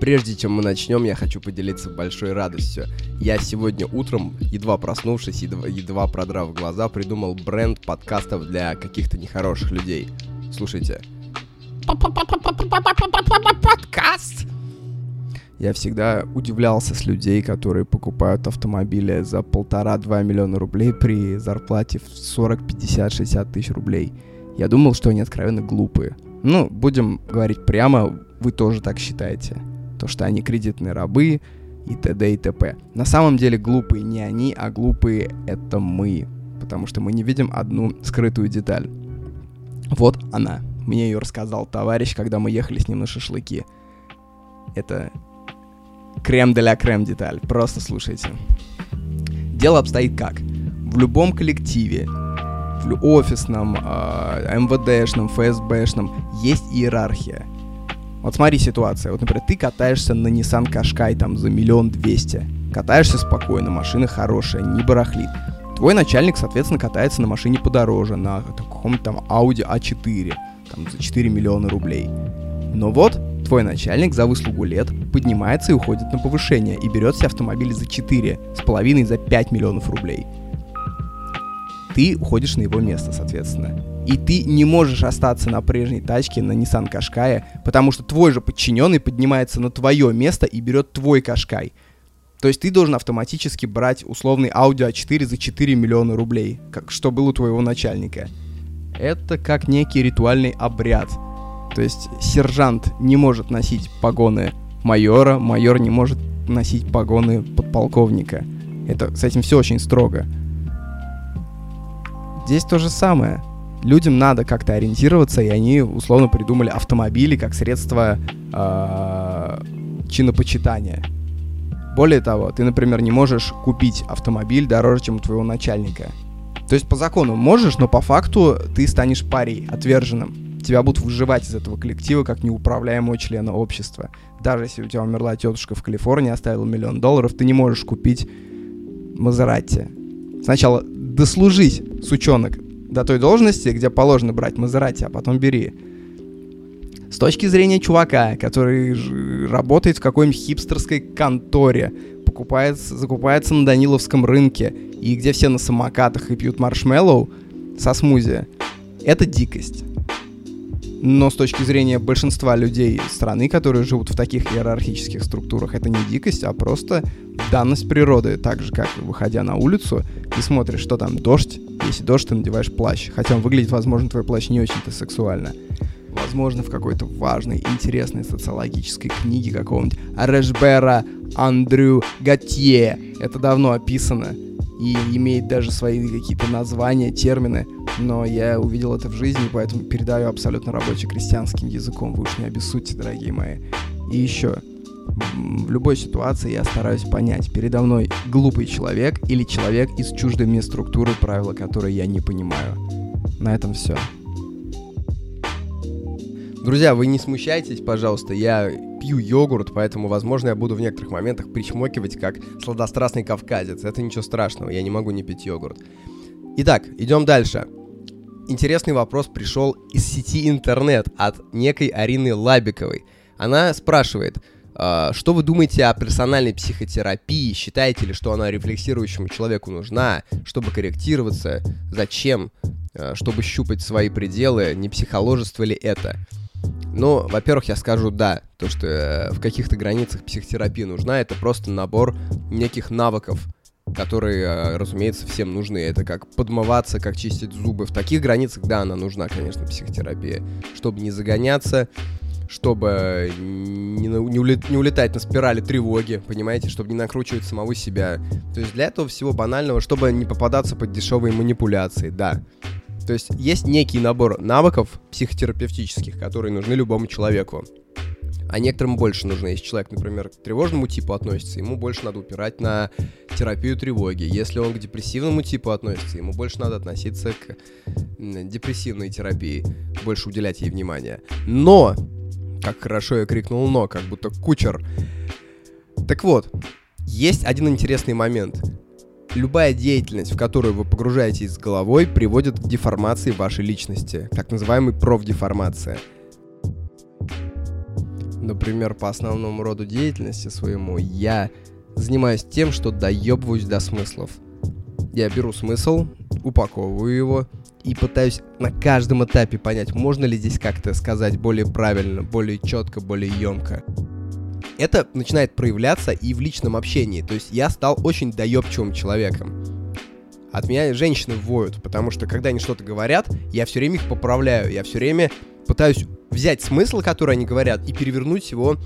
Прежде чем мы начнем, я хочу поделиться большой радостью. Я сегодня утром, едва проснувшись, едва, едва продрав глаза, придумал бренд подкастов для каких-то нехороших людей. Слушайте. Подкаст! Я всегда удивлялся с людей, которые покупают автомобили за полтора-два миллиона рублей при зарплате в 40, 50, 60 тысяч рублей. Я думал, что они откровенно глупые. Ну, будем говорить прямо, вы тоже так считаете то, что они кредитные рабы и т.д. и т.п. На самом деле глупые не они, а глупые это мы, потому что мы не видим одну скрытую деталь. Вот она. Мне ее рассказал товарищ, когда мы ехали с ним на шашлыки. Это крем для крем деталь. Просто слушайте. Дело обстоит как? В любом коллективе, в офисном, э, МВДшном, ФСБшном есть иерархия. Вот смотри ситуация. Вот, например, ты катаешься на Nissan Qashqai там за миллион двести. Катаешься спокойно, машина хорошая, не барахлит. Твой начальник, соответственно, катается на машине подороже, на каком-то там Audi A4, там за 4 миллиона рублей. Но вот твой начальник за выслугу лет поднимается и уходит на повышение и берет себе автомобиль за 4, с половиной за 5 миллионов рублей. Ты уходишь на его место, соответственно и ты не можешь остаться на прежней тачке на Nissan Qashqai, потому что твой же подчиненный поднимается на твое место и берет твой Qashqai. То есть ты должен автоматически брать условный Audi A4 за 4 миллиона рублей, как что было у твоего начальника. Это как некий ритуальный обряд. То есть сержант не может носить погоны майора, майор не может носить погоны подполковника. Это, с этим все очень строго. Здесь то же самое людям надо как-то ориентироваться, и они условно придумали автомобили как средство э, чинопочитания. Более того, ты, например, не можешь купить автомобиль дороже, чем у твоего начальника. То есть по закону можешь, но по факту ты станешь парей, отверженным. Тебя будут выживать из этого коллектива как неуправляемого члена общества. Даже если у тебя умерла тетушка в Калифорнии, оставила миллион долларов, ты не можешь купить Мазератти. Сначала дослужись, сучонок, до той должности, где положено брать Мазерати, а потом бери. С точки зрения чувака, который работает в какой-нибудь хипстерской конторе, покупается, закупается на Даниловском рынке, и где все на самокатах и пьют маршмеллоу со смузи, это дикость. Но с точки зрения большинства людей страны, которые живут в таких иерархических структурах, это не дикость, а просто данность природы. Так же, как выходя на улицу, ты смотришь, что там дождь. Если дождь, ты надеваешь плащ. Хотя он выглядит, возможно, твой плащ не очень-то сексуально. Возможно, в какой-то важной, интересной социологической книге какого-нибудь Решбера Андрю Готье. Это давно описано и имеет даже свои какие-то названия, термины но я увидел это в жизни, поэтому передаю абсолютно рабочим крестьянским языком. Вы уж не обессудьте, дорогие мои. И еще, в любой ситуации я стараюсь понять, передо мной глупый человек или человек из чуждой мне структуры, правила которой я не понимаю. На этом все. Друзья, вы не смущайтесь, пожалуйста, я пью йогурт, поэтому, возможно, я буду в некоторых моментах причмокивать, как сладострастный кавказец. Это ничего страшного, я не могу не пить йогурт. Итак, идем дальше интересный вопрос пришел из сети интернет от некой Арины Лабиковой. Она спрашивает, э, что вы думаете о персональной психотерапии? Считаете ли, что она рефлексирующему человеку нужна, чтобы корректироваться? Зачем? Э, чтобы щупать свои пределы? Не психоложество ли это? Ну, во-первых, я скажу да, то, что э, в каких-то границах психотерапия нужна, это просто набор неких навыков, которые, э, разумеется, всем нужны. Это как подмываться, как чистить зубы. В таких границах, да, она нужна, конечно, психотерапия. Чтобы не загоняться, чтобы не, не, улет, не улетать на спирали тревоги, понимаете, чтобы не накручивать самого себя. То есть для этого всего банального, чтобы не попадаться под дешевые манипуляции, да. То есть есть некий набор навыков психотерапевтических, которые нужны любому человеку а некоторым больше нужно. Если человек, например, к тревожному типу относится, ему больше надо упирать на терапию тревоги. Если он к депрессивному типу относится, ему больше надо относиться к депрессивной терапии, больше уделять ей внимание. Но, как хорошо я крикнул «но», как будто кучер. Так вот, есть один интересный момент. Любая деятельность, в которую вы погружаетесь с головой, приводит к деформации вашей личности, так называемой профдеформация – Например, по основному роду деятельности своему я занимаюсь тем, что доебываюсь до смыслов. Я беру смысл, упаковываю его и пытаюсь на каждом этапе понять, можно ли здесь как-то сказать более правильно, более четко, более емко. Это начинает проявляться и в личном общении. То есть я стал очень доебчивым человеком. От меня женщины воют, потому что когда они что-то говорят, я все время их поправляю, я все время пытаюсь взять смысл, который они говорят, и перевернуть его,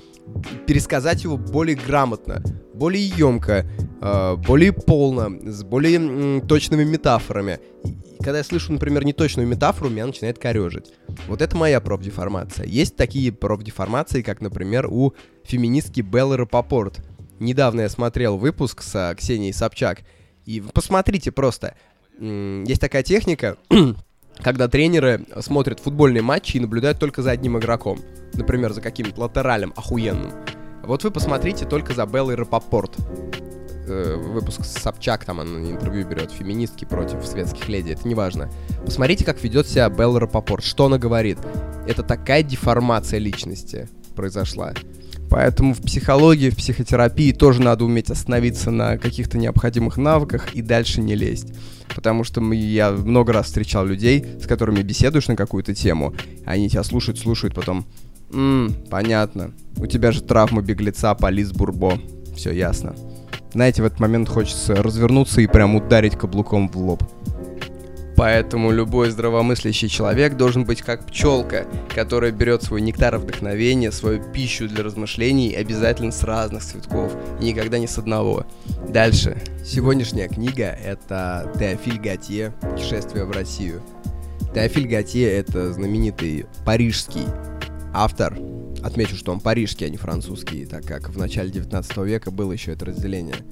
пересказать его более грамотно, более емко, э, более полно, с более точными метафорами. И когда я слышу, например, неточную метафору, меня начинает корежить. Вот это моя профдеформация. Есть такие профдеформации, как, например, у феминистки Беллы Рапопорт. Недавно я смотрел выпуск с Ксенией Собчак, и посмотрите просто. Есть такая техника, когда тренеры смотрят футбольные матчи и наблюдают только за одним игроком. Например, за каким-то латералем охуенным. Вот вы посмотрите только за Беллой Рапопорт. Э, выпуск с Собчак, там она интервью берет, феминистки против светских леди, это не важно. Посмотрите, как ведет себя Белла Рапопорт, что она говорит. Это такая деформация личности произошла. Поэтому в психологии, в психотерапии тоже надо уметь остановиться на каких-то необходимых навыках и дальше не лезть. Потому что мы, я много раз встречал людей, с которыми беседуешь на какую-то тему, они тебя слушают, слушают, потом «Ммм, понятно. У тебя же травма беглеца, полис Бурбо. Все ясно». Знаете, в этот момент хочется развернуться и прям ударить каблуком в лоб. Поэтому любой здравомыслящий человек должен быть как пчелка, которая берет свой нектар вдохновения, свою пищу для размышлений обязательно с разных цветков и никогда не с одного. Дальше. Сегодняшняя книга — это Теофиль Готье «Путешествие в Россию». Теофиль Готье — это знаменитый парижский автор. Отмечу, что он парижский, а не французский, так как в начале 19 века было еще это разделение —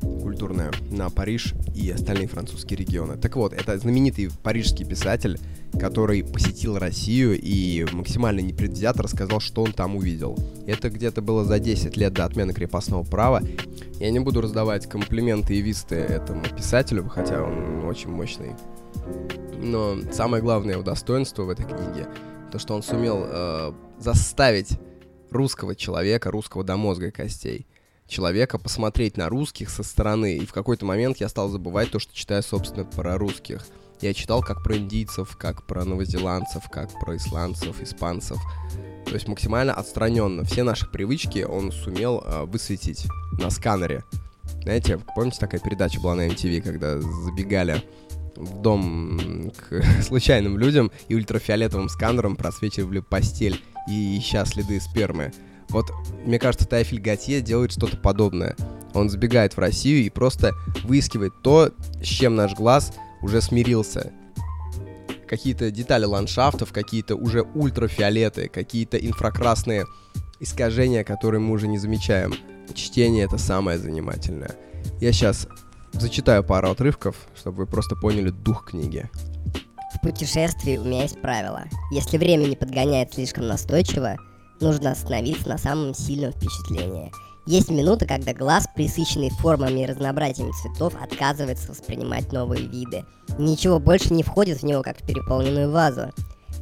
культурная на Париж и остальные французские регионы. Так вот, это знаменитый парижский писатель, который посетил Россию и максимально непредвзято рассказал, что он там увидел. Это где-то было за 10 лет до отмены крепостного права. Я не буду раздавать комплименты и висты этому писателю, хотя он очень мощный. Но самое главное его достоинство в этой книге, то, что он сумел э, заставить русского человека, русского до мозга костей, человека посмотреть на русских со стороны. И в какой-то момент я стал забывать то, что читаю, собственно, про русских. Я читал как про индийцев, как про новозеландцев, как про исландцев, испанцев. То есть максимально отстраненно. Все наши привычки он сумел э, высветить на сканере. Знаете, помните, такая передача была на MTV, когда забегали в дом к случайным людям и ультрафиолетовым сканером просвечивали постель и ища следы спермы. Вот, мне кажется, Тайфель Готье делает что-то подобное. Он забегает в Россию и просто выискивает то, с чем наш глаз уже смирился. Какие-то детали ландшафтов, какие-то уже ультрафиолеты, какие-то инфракрасные искажения, которые мы уже не замечаем. Чтение — это самое занимательное. Я сейчас зачитаю пару отрывков, чтобы вы просто поняли дух книги. В путешествии у меня есть правило. Если время не подгоняет слишком настойчиво, нужно остановиться на самом сильном впечатлении. Есть минуты, когда глаз, присыщенный формами и разнообразием цветов, отказывается воспринимать новые виды. Ничего больше не входит в него, как в переполненную вазу.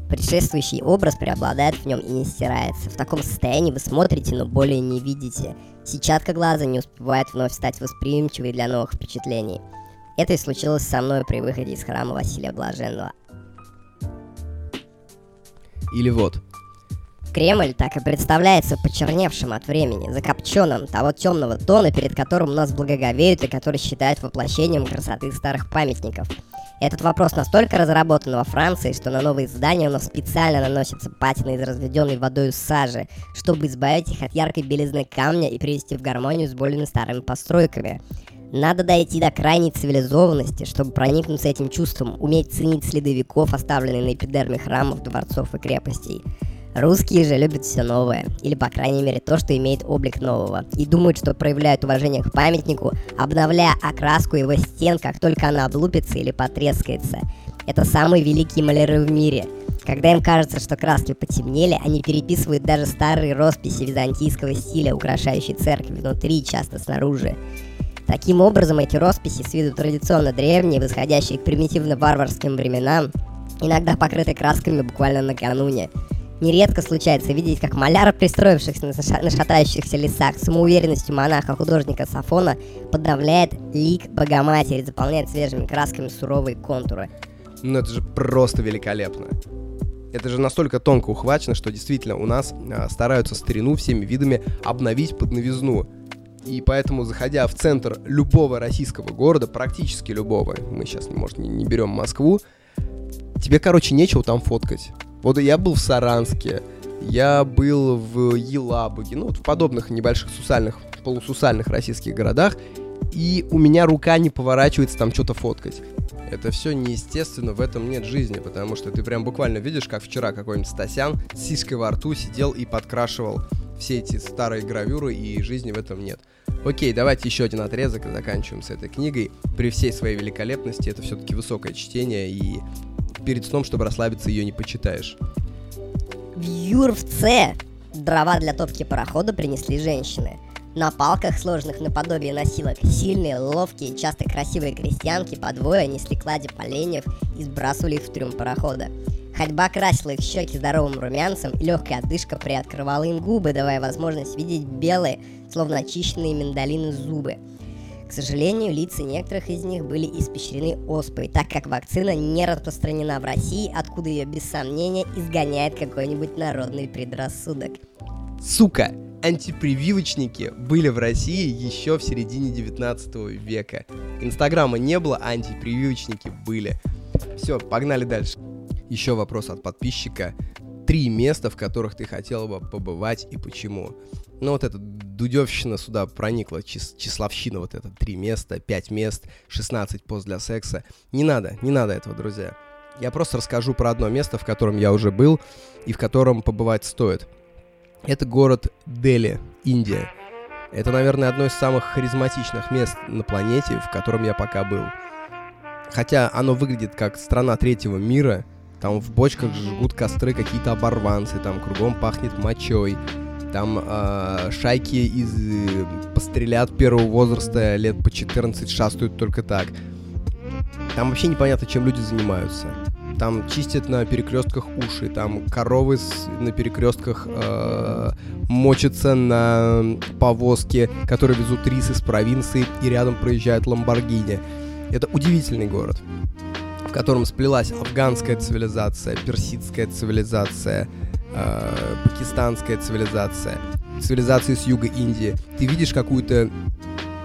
Предшествующий образ преобладает в нем и не стирается. В таком состоянии вы смотрите, но более не видите. Сетчатка глаза не успевает вновь стать восприимчивой для новых впечатлений. Это и случилось со мной при выходе из храма Василия Блаженного. Или вот, Кремль так и представляется почерневшим от времени, закопченным того темного тона, перед которым нас благоговеют и который считают воплощением красоты старых памятников. Этот вопрос настолько разработан во Франции, что на новые здания у нас специально наносятся патины из разведенной водой сажи, чтобы избавить их от яркой белизны камня и привести в гармонию с более старыми постройками. Надо дойти до крайней цивилизованности, чтобы проникнуться этим чувством, уметь ценить следы веков, оставленные на эпидерме храмов, дворцов и крепостей. Русские же любят все новое, или по крайней мере то, что имеет облик нового, и думают, что проявляют уважение к памятнику, обновляя окраску его стен, как только она облупится или потрескается. Это самые великие маляры в мире. Когда им кажется, что краски потемнели, они переписывают даже старые росписи византийского стиля, украшающие церкви внутри, часто снаружи. Таким образом, эти росписи с виду традиционно древние, восходящие к примитивно-варварским временам, иногда покрыты красками буквально накануне. Нередко случается видеть, как маляр, пристроившихся на, ша- на шатающихся лесах, самоуверенностью монаха-художника Сафона, подавляет лик Богоматери, заполняет свежими красками суровые контуры. Ну это же просто великолепно. Это же настолько тонко ухвачено, что действительно у нас а, стараются старину всеми видами обновить под новизну. И поэтому, заходя в центр любого российского города, практически любого, мы сейчас, может, не, не берем Москву, тебе, короче, нечего там фоткать. Вот я был в Саранске, я был в Елабуге, ну вот в подобных небольших сусальных, полусусальных российских городах, и у меня рука не поворачивается там что-то фоткать. Это все неестественно, в этом нет жизни, потому что ты прям буквально видишь, как вчера какой-нибудь Стасян с сиськой во рту сидел и подкрашивал все эти старые гравюры, и жизни в этом нет. Окей, давайте еще один отрезок и заканчиваем с этой книгой. При всей своей великолепности это все-таки высокое чтение, и перед сном, чтобы расслабиться, ее не почитаешь. В Юрвце дрова для топки парохода принесли женщины. На палках, сложенных наподобие носилок, сильные, ловкие, часто красивые крестьянки по двое несли клади поленьев и сбрасывали их в трюм парохода. Ходьба красила их щеки здоровым румянцем, и легкая отдышка приоткрывала им губы, давая возможность видеть белые, словно очищенные миндалины зубы. К сожалению, лица некоторых из них были испещрены оспой, так как вакцина не распространена в России, откуда ее без сомнения изгоняет какой-нибудь народный предрассудок. Сука! Антипрививочники были в России еще в середине 19 века. Инстаграма не было, а антипрививочники были. Все, погнали дальше. Еще вопрос от подписчика. Три места, в которых ты хотел бы побывать и почему. Ну вот эта дудевщина сюда проникла, чис числовщина вот это. Три места, пять мест, 16 пост для секса. Не надо, не надо этого, друзья. Я просто расскажу про одно место, в котором я уже был и в котором побывать стоит. Это город Дели, Индия. Это, наверное, одно из самых харизматичных мест на планете, в котором я пока был. Хотя оно выглядит как страна третьего мира, там в бочках жгут костры какие-то оборванцы, там кругом пахнет мочой, там э, шайки из э, пострелят первого возраста лет по 14 шастают только так. Там вообще непонятно, чем люди занимаются. Там чистят на перекрестках уши, там коровы с, на перекрестках э, мочатся на повозке, которые везут рис из провинции, и рядом проезжает Ламборгини. Это удивительный город, в котором сплелась афганская цивилизация, персидская цивилизация, э, пакистанская цивилизация, цивилизации с юга Индии. Ты видишь какую-то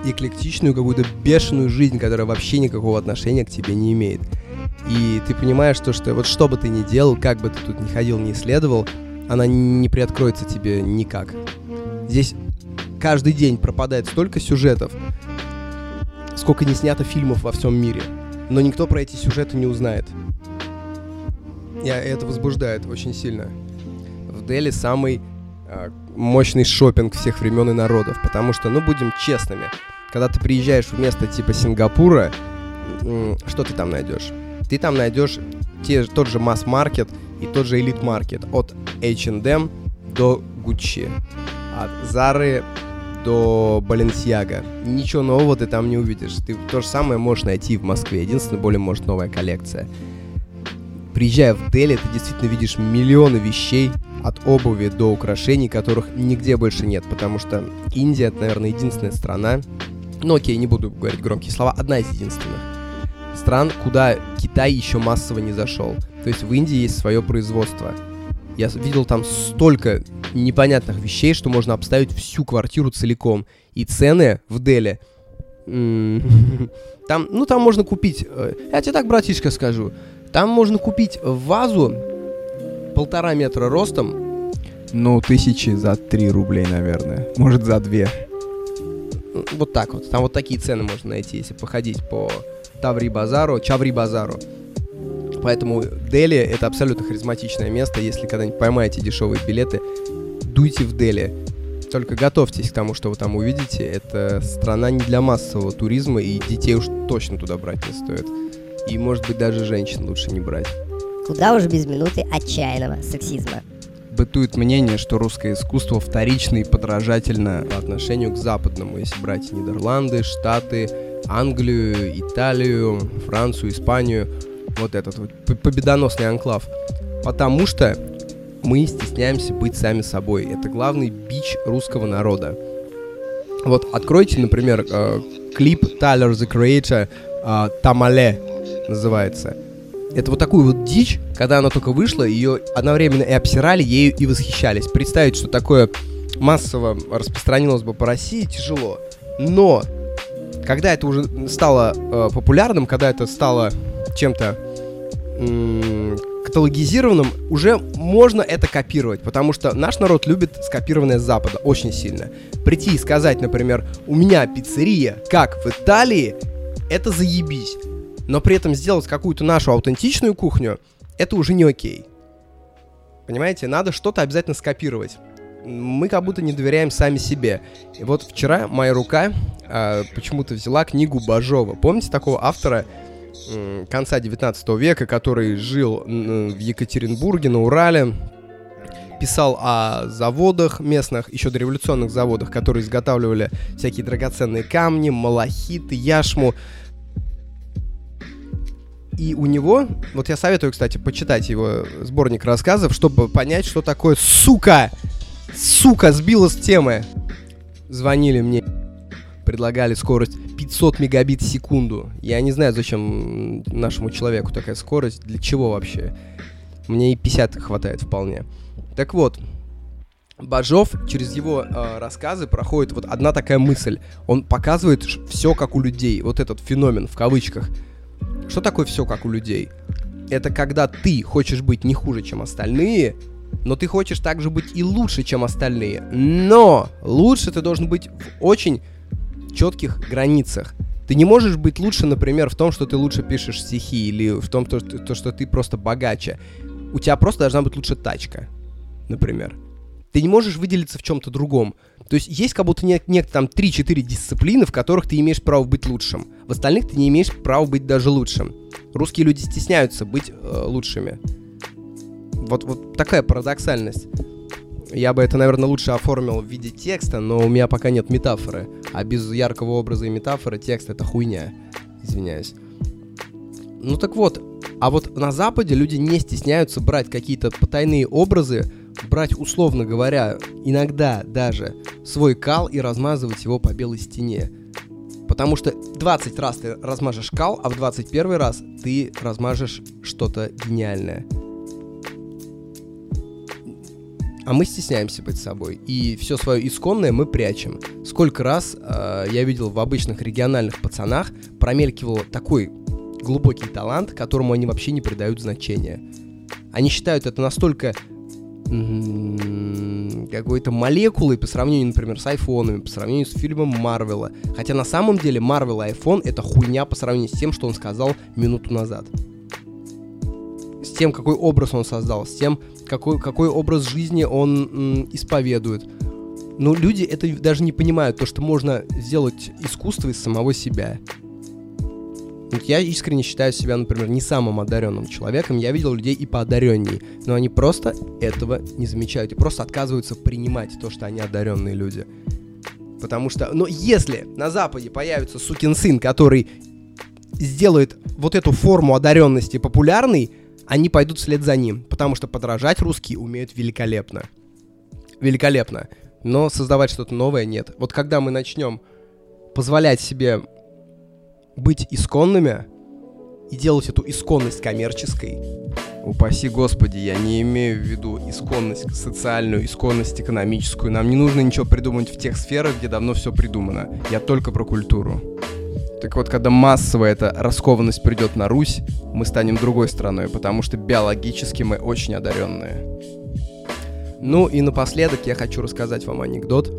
эклектичную, какую-то бешеную жизнь, которая вообще никакого отношения к тебе не имеет. И ты понимаешь то, что вот что бы ты ни делал, как бы ты тут ни ходил, ни исследовал, она не приоткроется тебе никак. Здесь каждый день пропадает столько сюжетов, сколько не снято фильмов во всем мире. Но никто про эти сюжеты не узнает. И это возбуждает очень сильно. Дели самый э, мощный шопинг всех времен и народов, потому что, ну, будем честными, когда ты приезжаешь в место типа Сингапура, что ты там найдешь? Ты там найдешь те, тот же масс-маркет и тот же элит-маркет от H&M до Gucci, от Zara до Balenciaga. Ничего нового ты там не увидишь. Ты то же самое можешь найти в Москве. Единственное, более может новая коллекция. Приезжая в Дели, ты действительно видишь миллионы вещей, от обуви до украшений, которых нигде больше нет, потому что Индия, это, наверное, единственная страна, ну окей, не буду говорить громкие слова, одна из единственных стран, куда Китай еще массово не зашел. То есть в Индии есть свое производство. Я видел там столько непонятных вещей, что можно обставить всю квартиру целиком. И цены в Дели... Там, ну, там можно купить... Э, я тебе так, братишка, скажу. Там можно купить вазу полтора метра ростом. Ну, тысячи за 3 рублей, наверное. Может, за 2. Вот так вот. Там вот такие цены можно найти, если походить по Таври-базару, Чаври-базару. Поэтому Дели — это абсолютно харизматичное место. Если когда-нибудь поймаете дешевые билеты, дуйте в Дели. Только готовьтесь к тому, что вы там увидите. Это страна не для массового туризма, и детей уж точно туда брать не стоит. И, может быть, даже женщин лучше не брать. Куда уж без минуты отчаянного сексизма. Бытует мнение, что русское искусство вторично и подражательно по отношению к западному, если брать Нидерланды, Штаты, Англию, Италию, Францию, Испанию, вот этот вот победоносный анклав. Потому что мы стесняемся быть сами собой. Это главный бич русского народа. Вот откройте, например, э, клип Tyler the Creator э, Тамале называется. Это вот такую вот дичь, когда она только вышла, ее одновременно и обсирали ею и восхищались. Представить, что такое массово распространилось бы по России, тяжело. Но когда это уже стало э, популярным, когда это стало чем-то каталогизированным, уже можно это копировать, потому что наш народ любит скопированное с Запада очень сильно. Прийти и сказать, например, у меня пиццерия, как в Италии, это заебись. Но при этом сделать какую-то нашу аутентичную кухню, это уже не окей. Понимаете, надо что-то обязательно скопировать мы как будто не доверяем сами себе. И вот вчера моя рука э, почему-то взяла книгу Бажова. Помните такого автора э, конца 19 века, который жил э, в Екатеринбурге, на Урале, писал о заводах местных, еще дореволюционных заводах, которые изготавливали всякие драгоценные камни, малахиты, яшму. И у него, вот я советую, кстати, почитать его сборник рассказов, чтобы понять, что такое сука Сука, сбила с темы. Звонили мне, предлагали скорость 500 мегабит в секунду. Я не знаю, зачем нашему человеку такая скорость, для чего вообще. Мне и 50 хватает вполне. Так вот, Бажов через его э, рассказы проходит вот одна такая мысль. Он показывает все как у людей. Вот этот феномен в кавычках. Что такое все как у людей? Это когда ты хочешь быть не хуже, чем остальные, но ты хочешь также быть и лучше, чем остальные. Но лучше ты должен быть в очень четких границах. Ты не можешь быть лучше, например, в том, что ты лучше пишешь стихи, или в том, то, то, что ты просто богаче. У тебя просто должна быть лучше тачка, например. Ты не можешь выделиться в чем-то другом. То есть есть как будто нет, нет там 3-4 дисциплины, в которых ты имеешь право быть лучшим. В остальных ты не имеешь права быть даже лучшим. Русские люди стесняются быть э, лучшими. Вот, вот такая парадоксальность. Я бы это, наверное, лучше оформил в виде текста, но у меня пока нет метафоры. А без яркого образа и метафоры текст это хуйня. Извиняюсь. Ну так вот, а вот на Западе люди не стесняются брать какие-то потайные образы, брать, условно говоря, иногда даже свой кал и размазывать его по белой стене. Потому что 20 раз ты размажешь кал, а в 21 раз ты размажешь что-то гениальное. А мы стесняемся быть собой. И все свое исконное мы прячем. Сколько раз э, я видел в обычных региональных пацанах промелькивал такой глубокий талант, которому они вообще не придают значения. Они считают это настолько какой-то молекулой по сравнению, например, с айфонами, по сравнению с фильмом Марвела. Хотя на самом деле Марвел и iPhone это хуйня по сравнению с тем, что он сказал минуту назад. С тем, какой образ он создал, с тем, какой, какой образ жизни он м, исповедует. Но люди это даже не понимают, то, что можно сделать искусство из самого себя. Вот я искренне считаю себя, например, не самым одаренным человеком. Я видел людей и поодаренней, но они просто этого не замечают и просто отказываются принимать то, что они одаренные люди. Потому что, но если на Западе появится сукин сын, который сделает вот эту форму одаренности популярной, они пойдут вслед за ним, потому что подражать русские умеют великолепно. Великолепно. Но создавать что-то новое нет. Вот когда мы начнем позволять себе быть исконными и делать эту исконность коммерческой, упаси господи, я не имею в виду исконность социальную, исконность экономическую. Нам не нужно ничего придумать в тех сферах, где давно все придумано. Я только про культуру. Так вот, когда массовая эта раскованность придет на Русь, мы станем другой страной, потому что биологически мы очень одаренные. Ну и напоследок я хочу рассказать вам анекдот.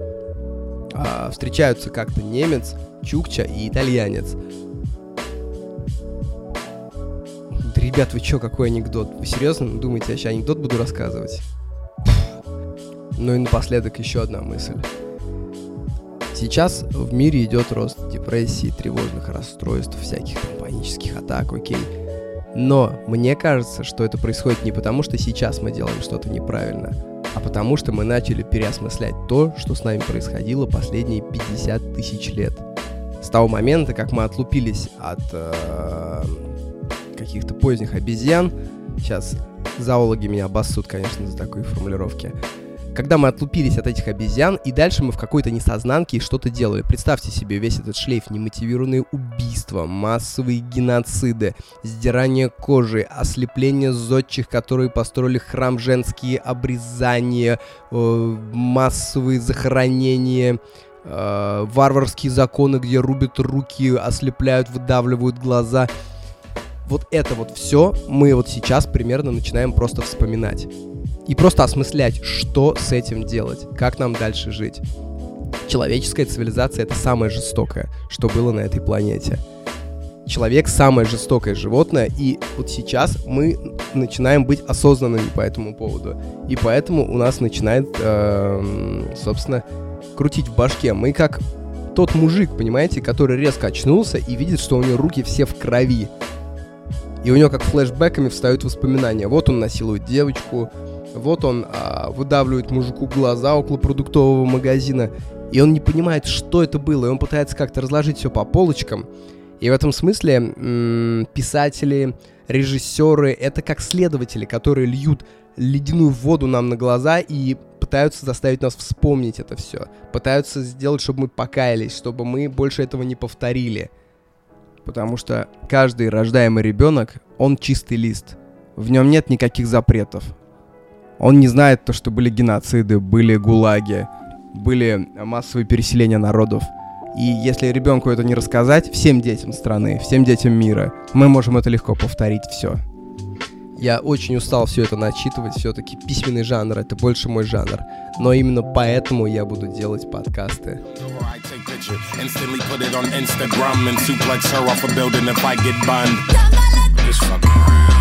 А, встречаются как-то немец, чукча и итальянец. Ребят, вы чё, какой анекдот? Вы серьезно думаете, я сейчас анекдот буду рассказывать? Ну и напоследок еще одна мысль. Сейчас в мире идет рост депрессии, тревожных расстройств, всяких там панических атак, окей. Но мне кажется, что это происходит не потому, что сейчас мы делаем что-то неправильно, а потому что мы начали переосмыслять то, что с нами происходило последние 50 тысяч лет. С того момента, как мы отлупились от э, каких-то поздних обезьян, сейчас Зоологи меня обоссут, конечно, за такие формулировки когда мы отлупились от этих обезьян, и дальше мы в какой-то несознанке что-то делали. Представьте себе весь этот шлейф, немотивированные убийства, массовые геноциды, сдирание кожи, ослепление зодчих, которые построили храм женские, обрезания, э, массовые захоронения, э, варварские законы, где рубят руки, ослепляют, выдавливают глаза. Вот это вот все мы вот сейчас примерно начинаем просто вспоминать и просто осмыслять, что с этим делать, как нам дальше жить. Человеческая цивилизация — это самое жестокое, что было на этой планете. Человек — самое жестокое животное, и вот сейчас мы начинаем быть осознанными по этому поводу. И поэтому у нас начинает, э, собственно, крутить в башке. Мы как тот мужик, понимаете, который резко очнулся и видит, что у него руки все в крови. И у него как флешбеками встают воспоминания. Вот он насилует девочку, вот он а, выдавливает мужику глаза около продуктового магазина, и он не понимает, что это было, и он пытается как-то разложить все по полочкам. И в этом смысле м- писатели, режиссеры — это как следователи, которые льют ледяную воду нам на глаза и пытаются заставить нас вспомнить это все. Пытаются сделать, чтобы мы покаялись, чтобы мы больше этого не повторили. Потому что каждый рождаемый ребенок, он чистый лист. В нем нет никаких запретов. Он не знает то, что были геноциды, были гулаги, были массовые переселения народов. И если ребенку это не рассказать, всем детям страны, всем детям мира, мы можем это легко повторить все. Я очень устал все это начитывать, все-таки письменный жанр это больше мой жанр. Но именно поэтому я буду делать подкасты. Instantly